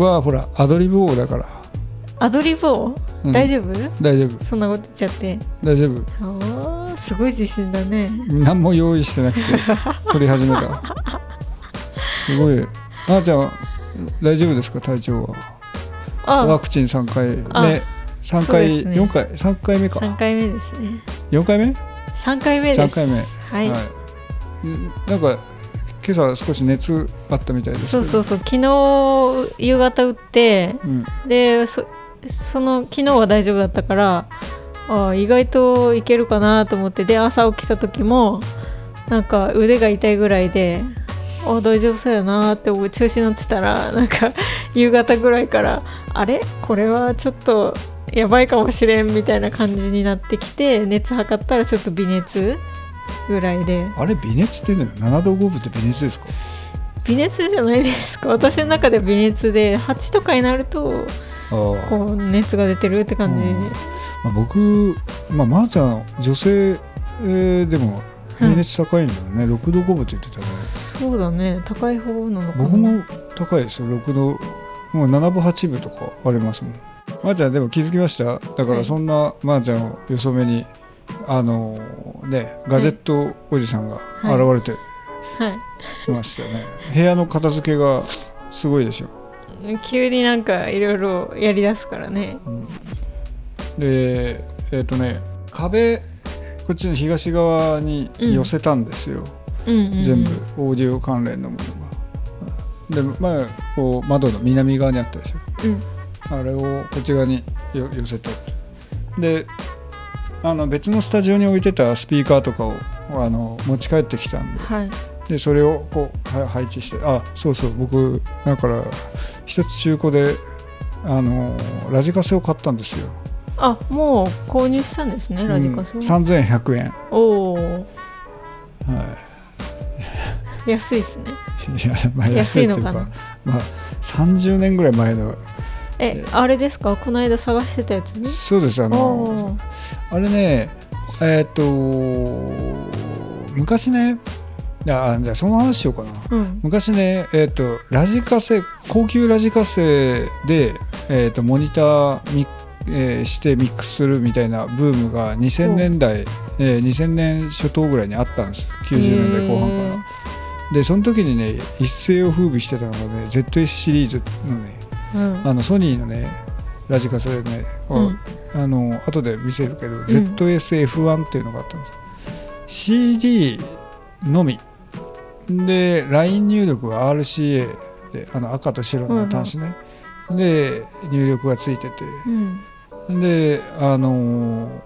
僕はほらアドリブ王だから。アドリブを、うん。大丈夫？大丈夫。そんなこと言っちゃって。大丈夫。すごい自信だね。何も用意してなくて 撮り始めた。すごい。あーちゃんは大丈夫ですか？体調は。ワあクチン3回。あ。目3そう回、ね。4回？3回目か。3回目ですね。4回目？3回目です。3回目。はい、うんなんか今朝少し熱あったみたいですそうそうそう昨日夕方打ってうん、でそその昨日は大丈夫だったからあ意外といけるかなと思ってで朝起きた時もなんか腕が痛いぐらいであ大丈夫そうやなって調子に乗ってたらなんか夕方ぐらいからあれ？これはちょっとやばいかもしれんみたいな感じになってきて熱測ったらちょっと微熱ぐらいで。あれ微熱っていうのよ7度5分って微熱ですか？微熱じゃないですか。私の中では微熱で8とかになるとこう熱が出てるって感じ、うん。まあ、僕、まあ、まー、ちゃん女性、えーでも平熱高いんだよね、6度5分って言ってたね。そうだね。高い方なのかな。僕も高いですよ。6度もう7分8分とかありますもん。まー、ちゃんでも気づきました？だかはい。らそんなまー、ちゃんをよそめにあのーねガジェットおじさんが現れてはいましたよね、部屋の片付けがすごいでしょ。急になんかいろいろやりだすからね。でえっ、とね壁こっちの東側に寄せたんですよ、うん。うんうん全部オーディオ関連のものが。でまあこう窓の南側にあったでしょ。うん。あれをこっち側によ寄せた。であの別のスタジオに置いてたスピーカーとかをあの持ち帰ってきたんで。はい。でそれをこうは配置してあそうそう僕だから一つ中古であのラジカセを買ったんですよ、あもう購入したんですねラジカセうんを、3100円。おおは安いっすね。い いやまあ安安いのかな？まあ30年ぐらい前のえあれですか？この間探してたやつね。そうですあおのおあれねえーっと昔ねあじゃあその話しようかな。うん。昔ねえーっとラジカセ高級ラジカセで、えーっとモニターミ、えーしてミックスするみたいなブームが2000年代、えー2000年初頭ぐらいにあったんです。90年代後半から。でその時にね一世を風靡してたのがね ZS シリーズのねうん。あのソニーのねラジカセでね、うん。あの後で見せるけど、ん。ZSF1 っていうのがあったんです。CD のみ。で LINE 入力は RCA であの赤と白の端子ね、で入力がついてて。うん。であの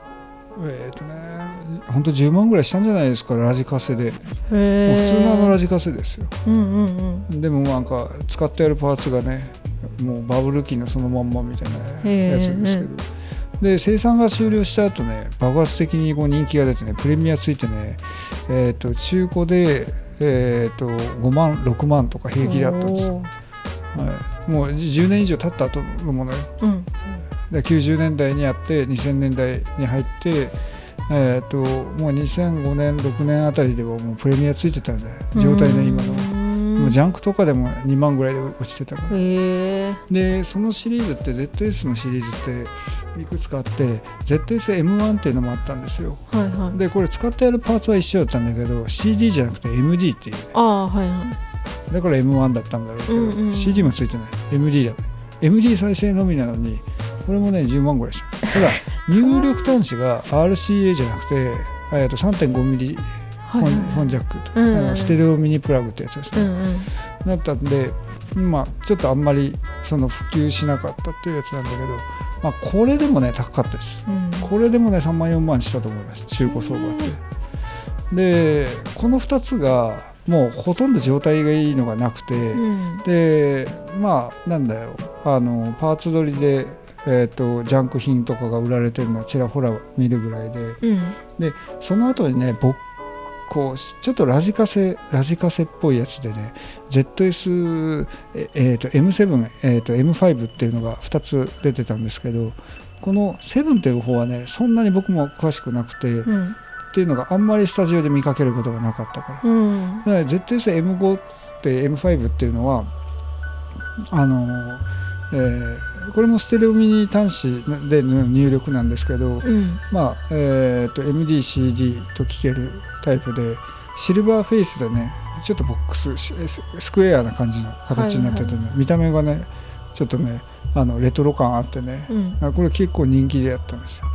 えっ、とねほんと10万ぐらいしたんじゃないですかラジカセで。普通のあのラジカセですよ。うんうんうん。でもなんか使ってあるパーツがねもうバブル期のそのまんまみたいなやつですけど、で生産が終了した後ね爆発的にこう人気が出てねプレミアついてね、えー、と中古で、えー、と5万6万とか平気だったんですはい、もう10年以上経った後のものよ。うん。で90年代にあって2000年代に入ってえー、ともう2005年6年あたりではもうプレミアついてたんだ。よ状態の今のもうジャンクとかでも2万ぐらいで落ちてたから。でそのシリーズって ZS のシリーズっていくつかあって ZSM1 っていうのもあったんですよ。はいはい。でこれ使ってあるパーツは一緒だったんだけど CD じゃなくて MD っていうああはいはい。だから M1 だったんだろうけど、うんうん CD もついてない。MD だ。MD 再生のみなのにこれもね10万ぐらいしたただ 入力端子が RCA じゃなくてえーと 3.5mm はいはいフォンフォンジャックと、うんステレオミニプラグってやつですね、うんうん。だったんで、まあ、ちょっとあんまりその普及しなかったっていうやつなんだけど、まあ、これでもね高かったです。うん。これでもね3万4万したと思います。中古相場って。でこの2つがもうほとんど状態がいいのがなくて、うん。でまあなんだよ。あのパーツ取りで、えー、とジャンク品とかが売られてるのはちらほら見るぐらいで。うん。その後にね僕こうちょっとラジカセラジカセっぽいやつでね ZS、ええーと M7、えーと M5 っていうのが2つ出てたんですけどこの7っていう方はねそんなに僕も詳しくなくて、っうん。ていうのがあんまりスタジオで見かけることがなかったから。うん。だから ZS-M5 って M5 っていうのはあの、えーこれもステレオミニ端子での入力なんですけど、うん。まあえー、と MDCD と聴けるタイプでシルバーフェイスでねちょっとボックスススクエアな感じの形になっててね、見た目がねちょっとねあのレトロ感あってね、うん。あこれ結構人気でやったんですよ。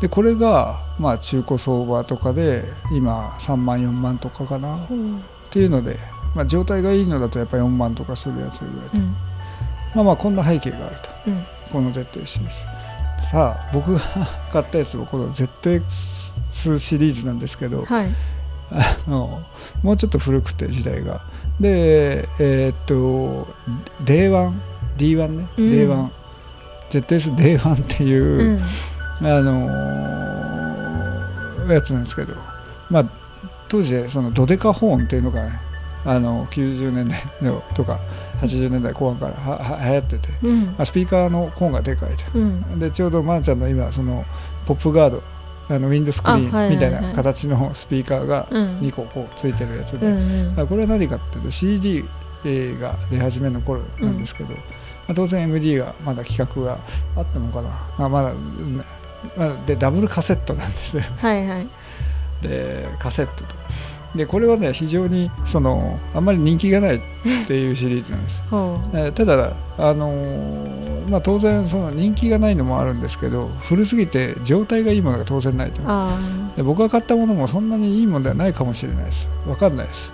でこれがまあ中古相場とかで今3万4万とかかなっう。んていうので、まあ、状態がいいのだとやっぱ4万とかするやつぐらいで、うん。まあまあこんな背景があると。うんこのリーズさあ僕が買ったやつもこの ZX シリーズなんですけど、はい。あのもうちょっと古くて時代が。でえーっと Day1 D1 ね、うん。Day1 ZS Day1 っていう、うん。あのーやつなんですけど。まあ当時でそのドデカホーンっていうのがねあの90年代のとか80年代後半からはは流行ってて、うん。まあ、スピーカーのコーンがでかいとうん。でちょうどまーちゃんの今そのポップガードあのウィンドスクリーンみたいな形のスピーカーがうん。2個こうついてるやつで、うこれは何かっていうと CD が出始めの頃なんですけど、まあ、当然 MD がまだ企画があったのかな。あまだ、うんまあ、でダブルカセットなんですよ。はいはい。でカセットとでこれはね非常にそのあんまり人気がないっていうシリーズなんです。ほえーただ、あのーまあ、当然その人気がないのもあるんですけど古すぎて状態がいいものが当然ないと。で僕が買ったものもそんなにいいものではないかもしれないです。分かんないです。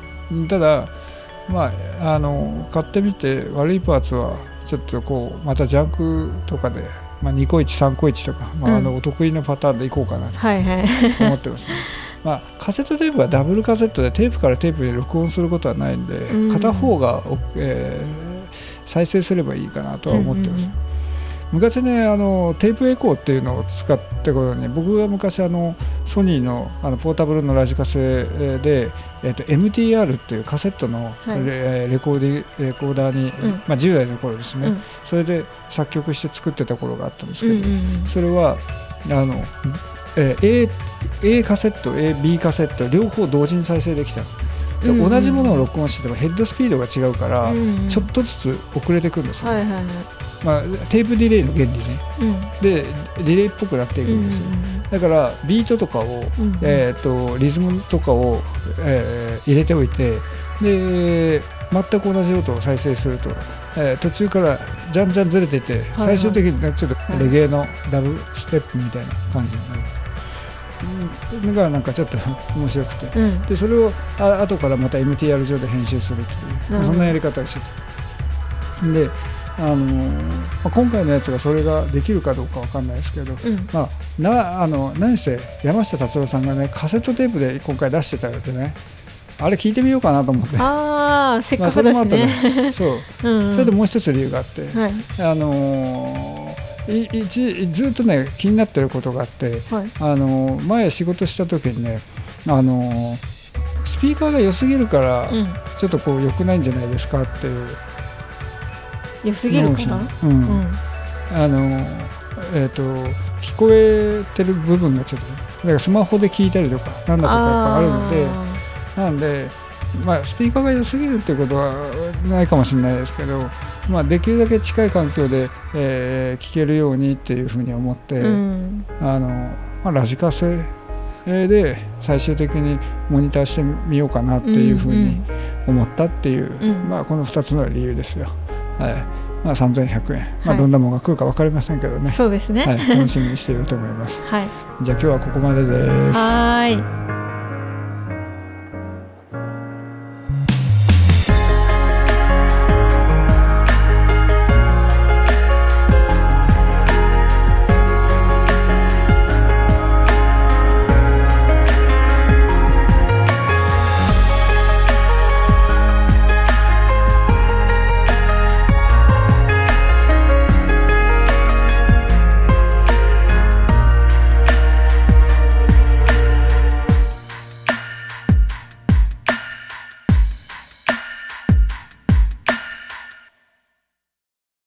ただまああの買ってみて悪いパーツはちょっとこうまたジャンクとかで、まあ、2個13個1とか、まあ、あのうんお得意のパターンでいこうかなと思ってますね まあ、カセットテープはダブルカセットでテープからテープで録音することはないんで、うん。片方が、おえー再生すればいいかなとは思ってます、昔ねあのテープエコーっていうのを使ってことに僕が昔あのソニーのあのポータブルのラジカセで、えっと MTR っていうカセットのレ,、はい。レコーディレコーダーに、うん。まあ、10代の頃ですね、うん。それで作曲して作ってた頃があったんですうんけど、うん。それはあの、えー A, A カセット AB カセット両方同時に再生できたのでうんうん。同じものを録音しててもヘッドスピードが違うから、うんうん。ちょっとずつ遅れてくんですよ、はいはいはい。まあ、テープディレイの原理ね。うん。でディレイっぽくなっていくんですよ、だからビートとかを、うんうん。えー、とリズムとかを、えー入れておいてで全く同じ音を再生すると、えー途中からじゃんじゃんずれていって、はい。最終的にねちょっとはい。レゲエのダブステップみたいな感じになる、うん、のがなんかちょっと面白くて。うんでそれをあ後からまた MTR 上で編集するっていう、そんなやり方をしてたであのーまあ、今回のやつがそれができるかどうかわかんないですけど、うん。まあ、なあの何せ山下達郎さんがねカセットテープで今回出してたのでね。あれ聞いてみようかなと思って。ああせっまあかくだしそれもあったねねそう。うんうん。それでもう一つ理由があって、はい。あのーい一ずっとね気になってることがあって、はい。あのー前仕事した時にねあのースピーカーが良すぎるから、うん。ちょっとこう良くないんじゃないですかっていう。良すぎるかなうん。うん。あのえー、と聞こえてる部分がちょっとだからスマホで聞いたりとかなんだとかやっぱあるのでなんで、まあ、スピーカーが良すぎるっていうことはないかもしれないですけど、まあ、できるだけ近い環境で、えー聞けるようにっていうふうに思って、うん。あのまあ、ラジカセで最終的にモニターしてみようかなっていうふうに思ったっていう、うん。まあ、この2つの理由ですよ。はい。まあ、3100円、まあ、はい。どんなものが来るか分かりませんけどね、そうですね。はい、楽しみにしていると思います。はい。じゃあ今日はここまでです。はーい